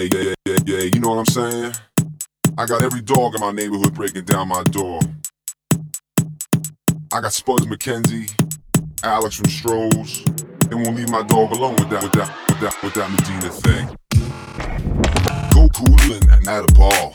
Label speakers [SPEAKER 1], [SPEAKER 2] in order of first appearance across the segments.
[SPEAKER 1] Yeah, yeah, yeah, yeah, you know what I'm saying? I got every dog in my neighborhood breaking down my door. I got Spuds MacKenzie, Alex from Strohs. They won't leave my dog alone with that, with that, with that, with that Medina thing. Go coolin' and at a ball.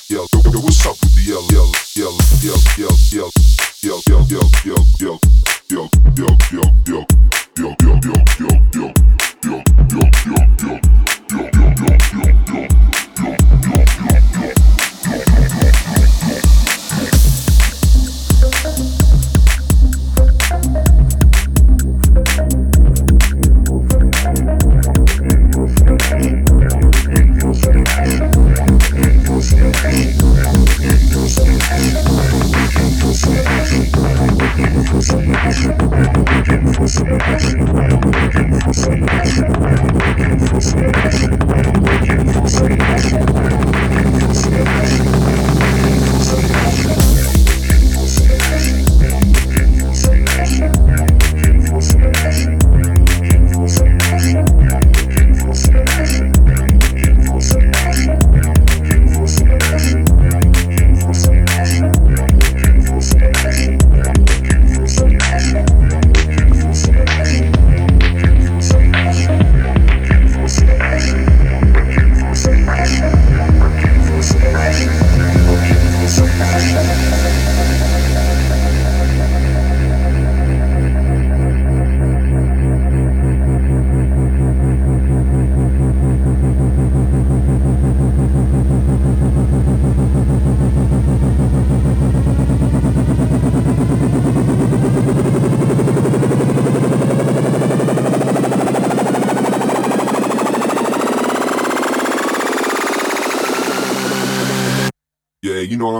[SPEAKER 1] yell. Yo, what's up with the yell, yell, yell, yell, yell, yell, yell, yell, yell, yell, yell, yell, yell, yell, yell,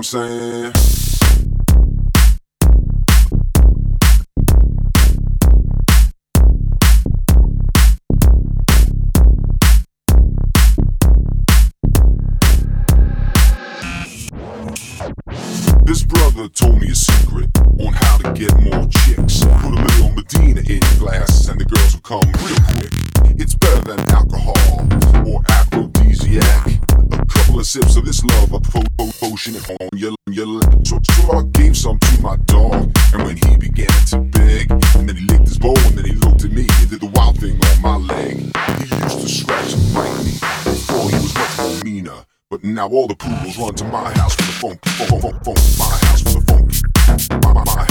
[SPEAKER 1] I'm saying? Now all the poodles run to my house for the funk, funk, funk, funk. My house for the funk. My, my, my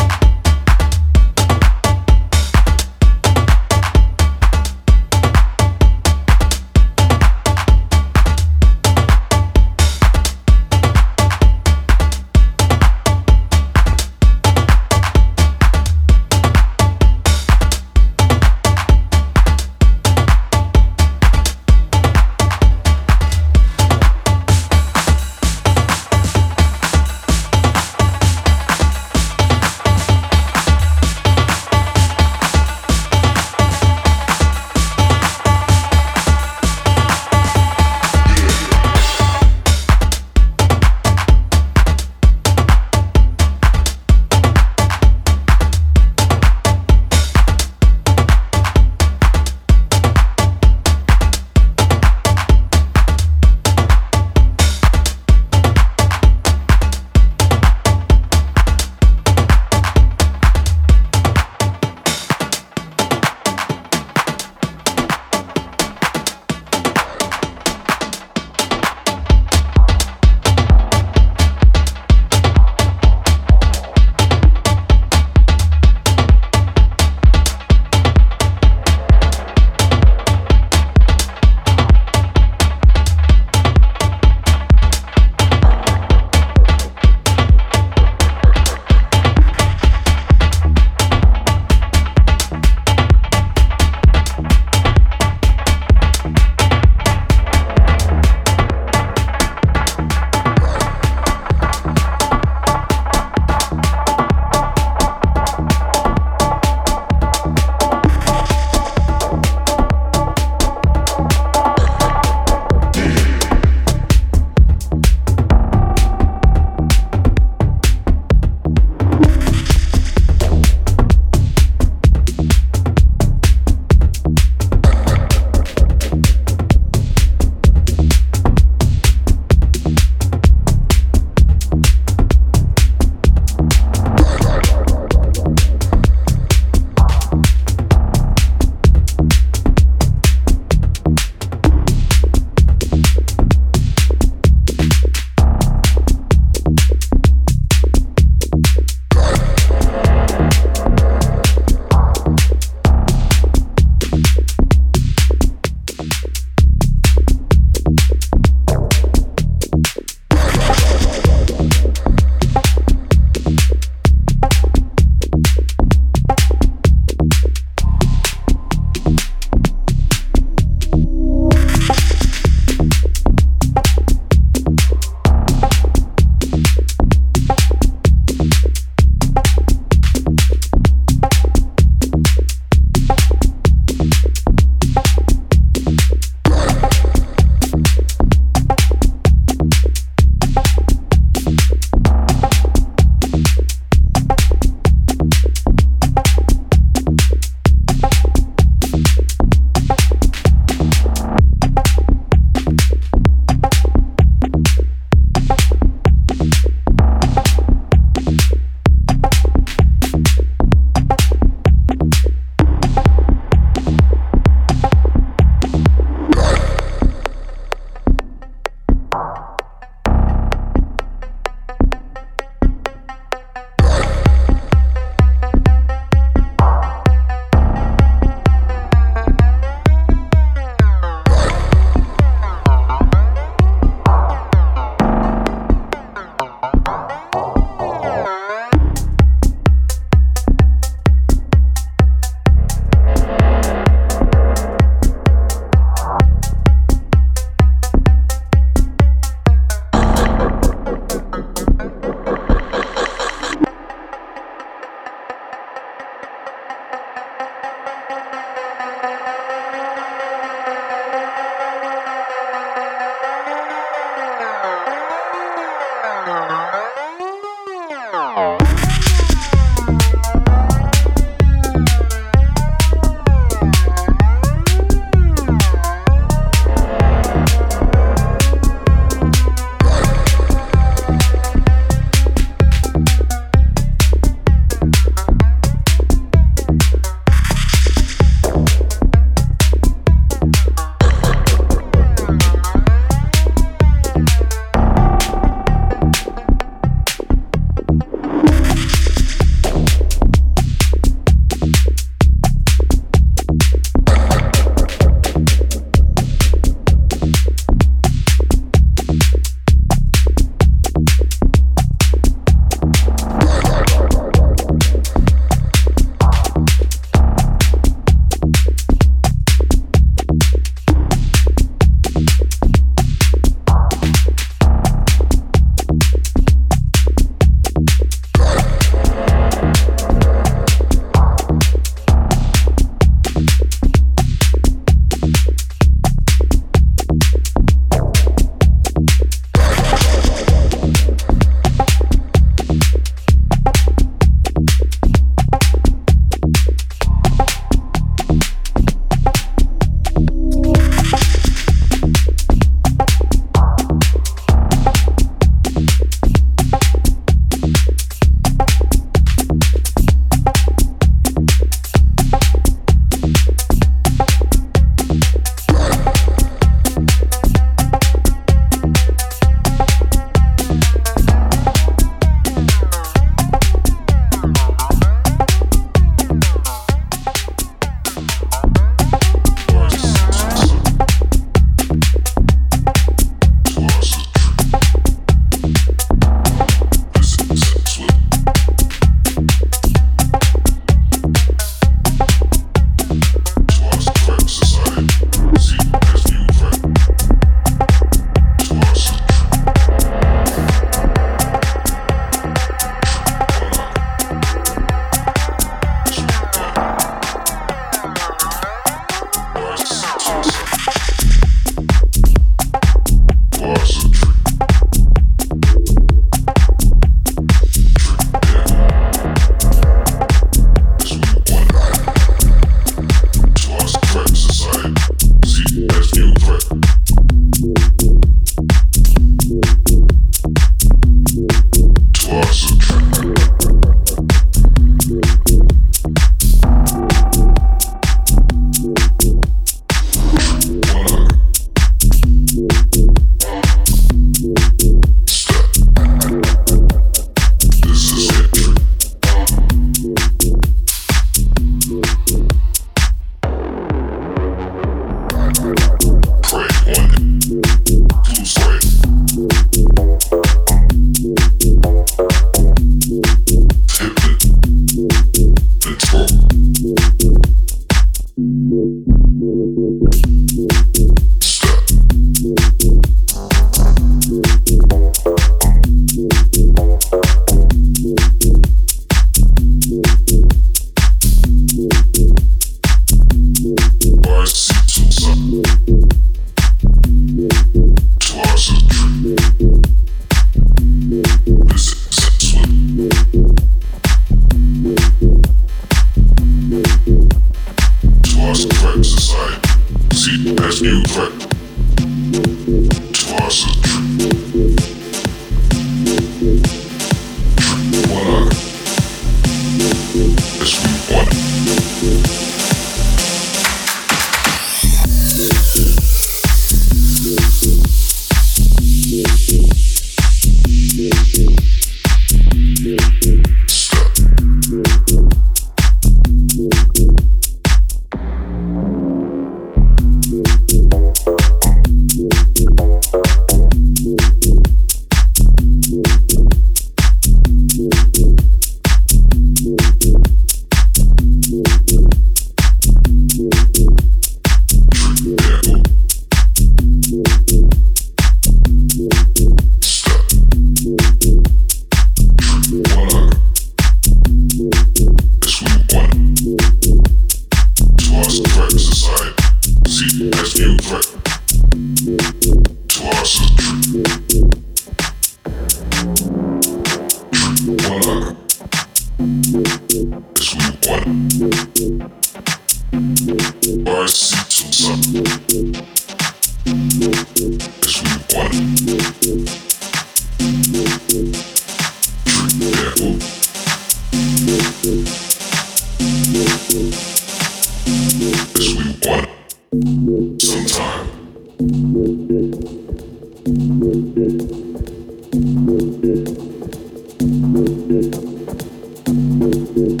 [SPEAKER 1] Twice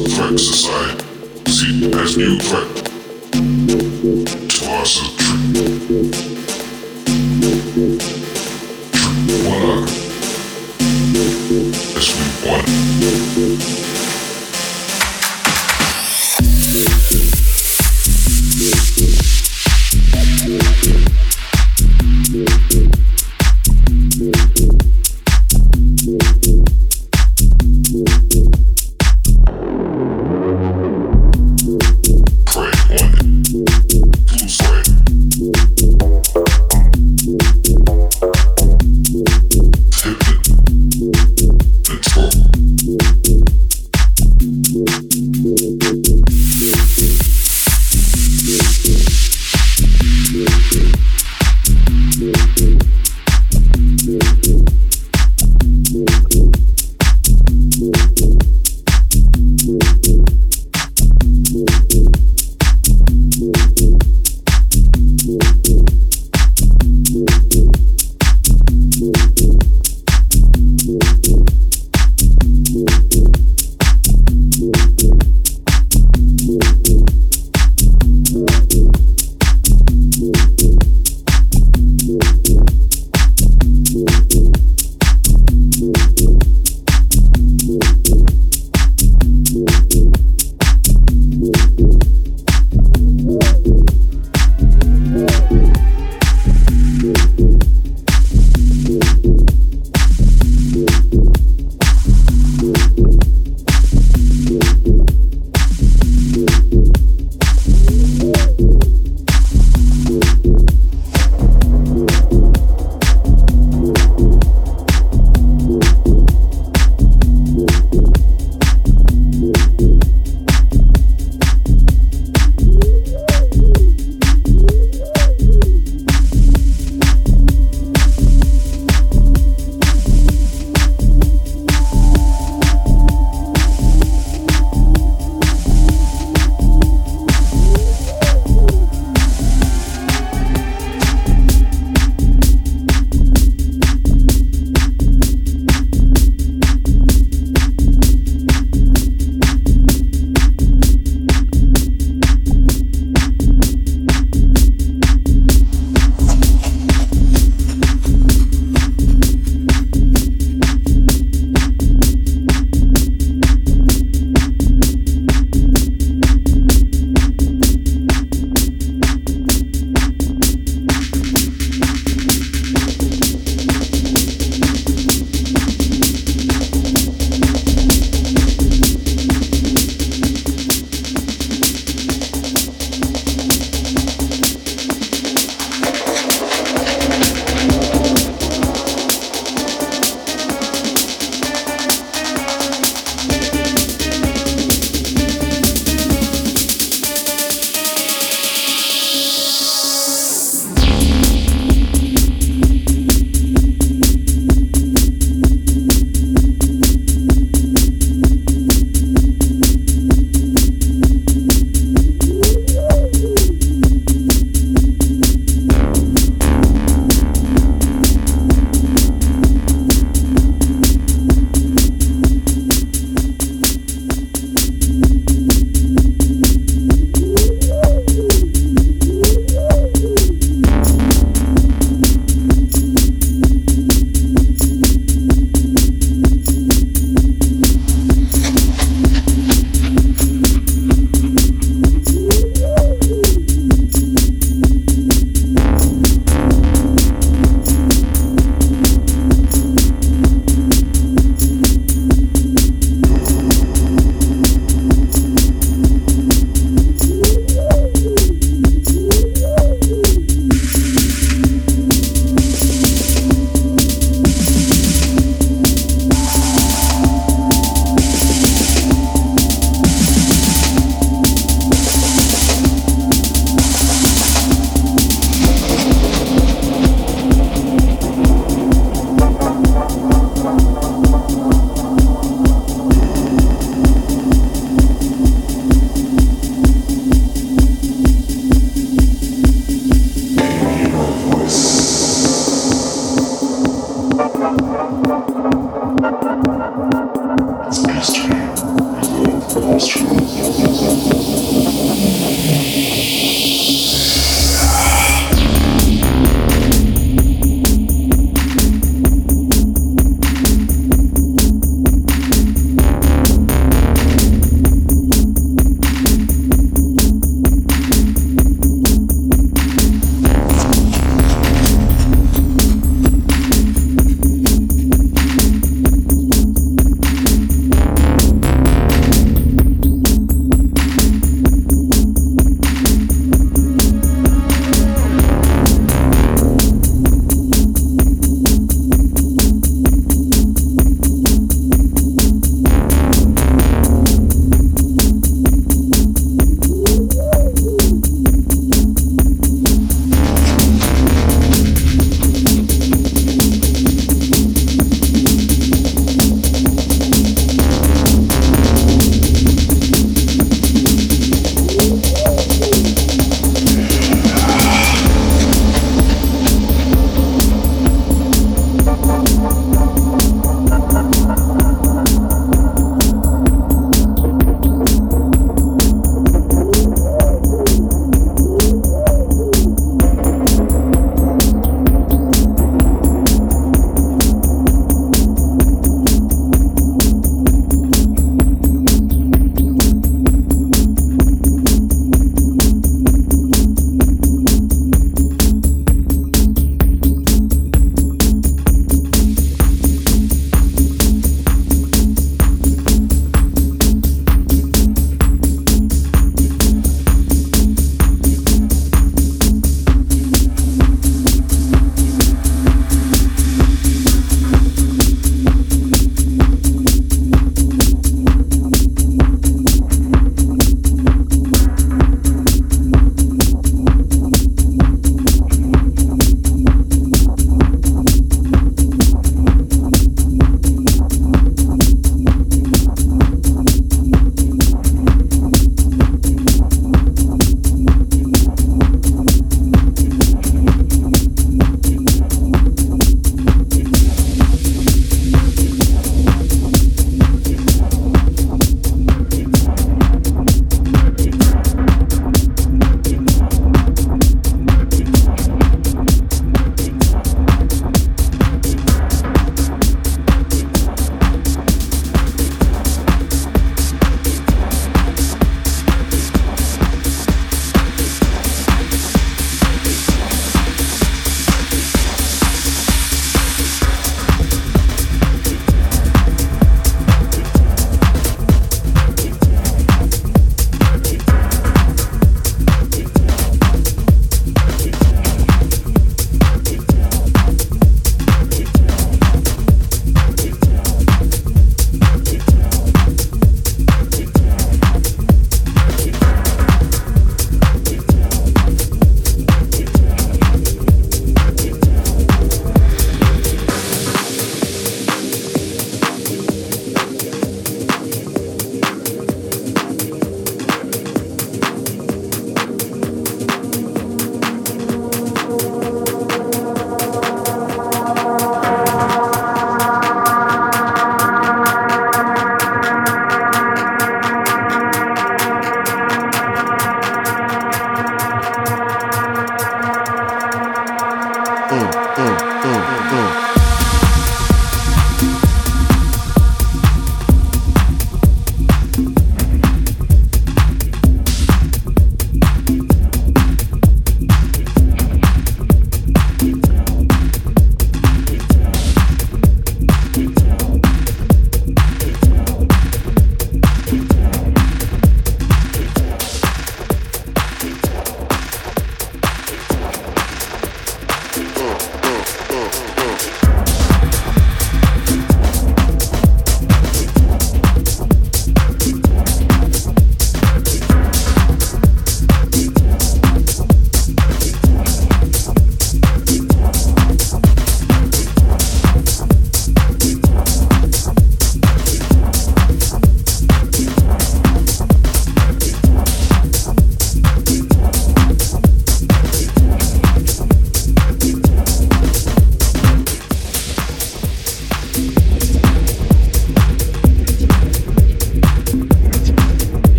[SPEAKER 1] the crack society, see as new crack. Twice the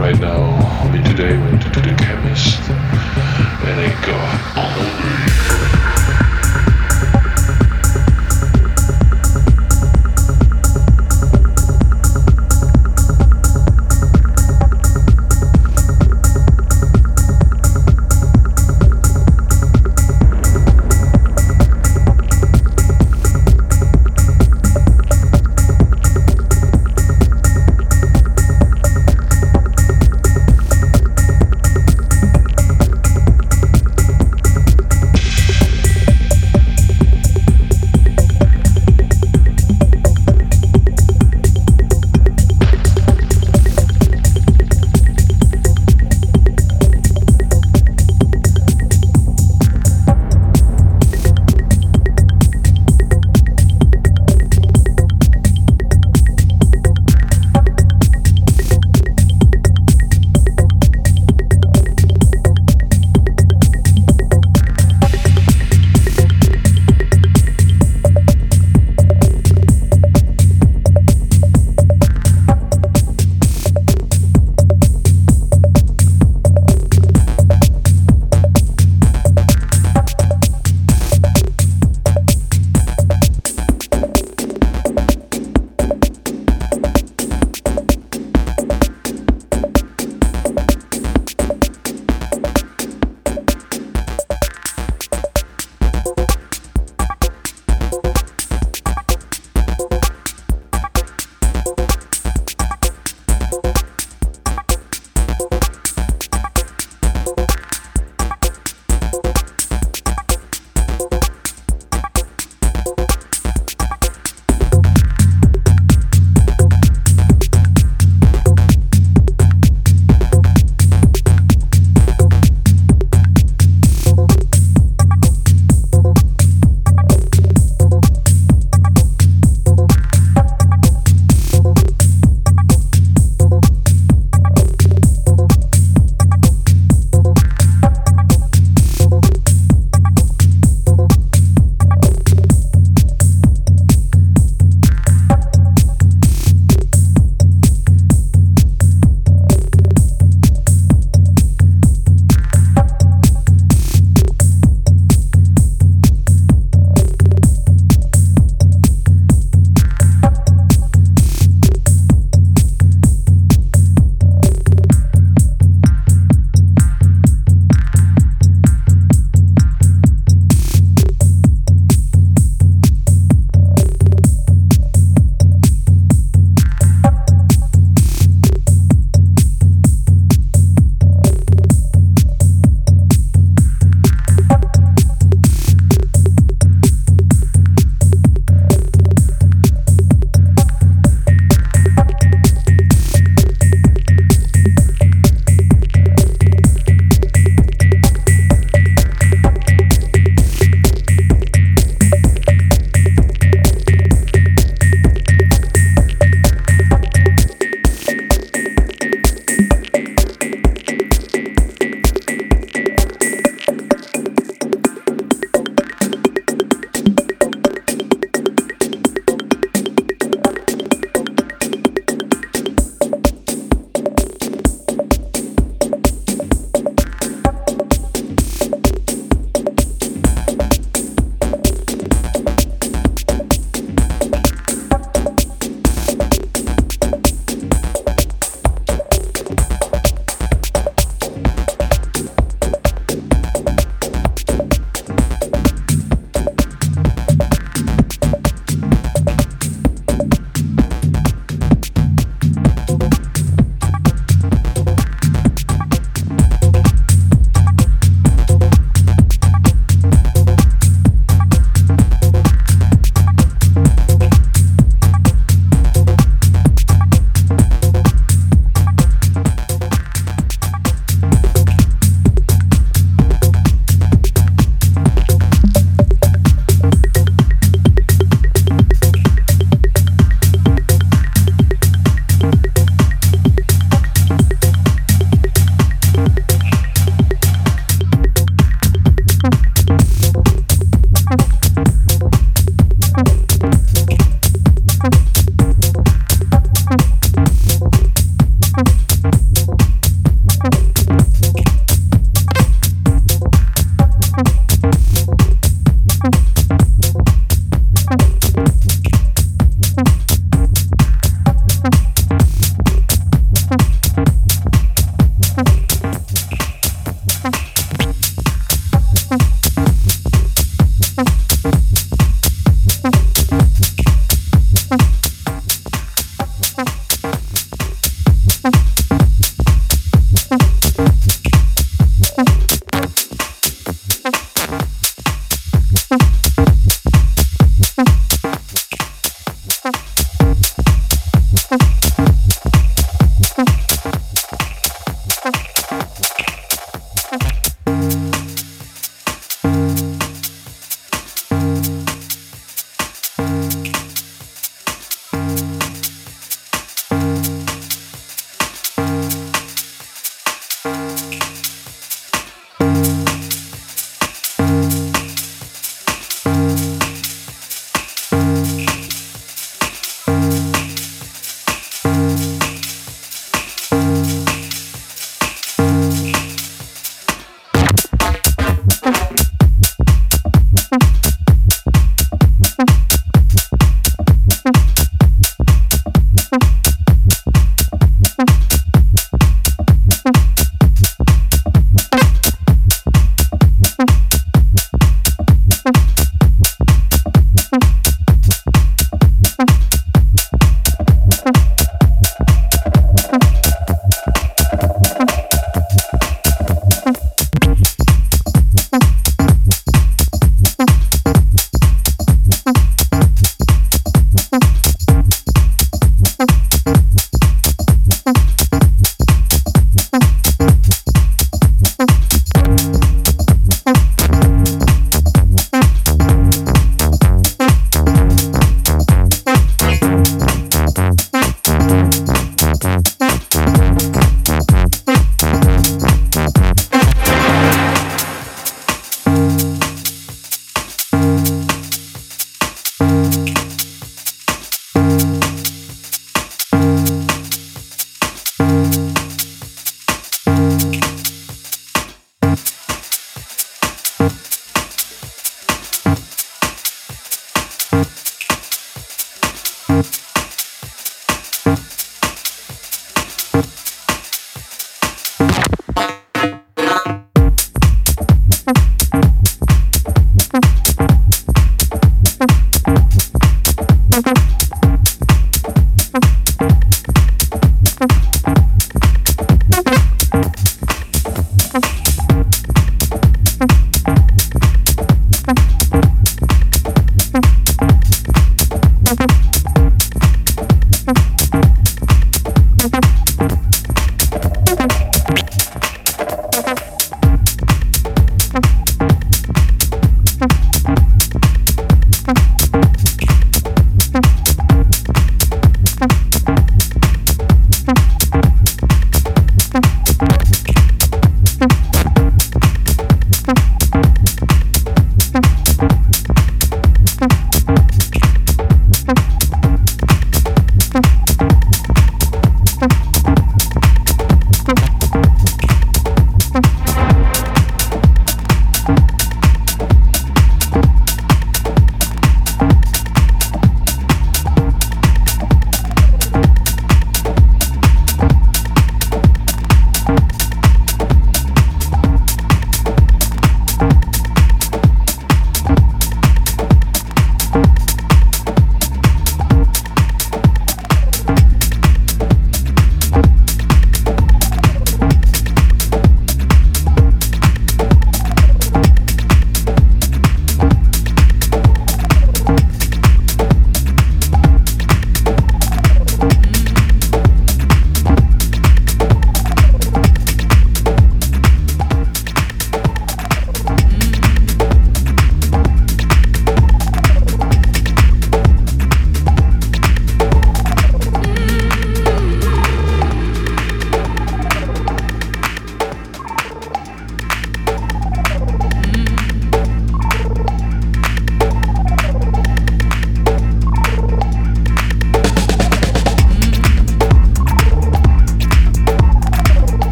[SPEAKER 2] right now. I
[SPEAKER 1] mean, today I went to the
[SPEAKER 2] chemist and I got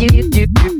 [SPEAKER 2] dip dip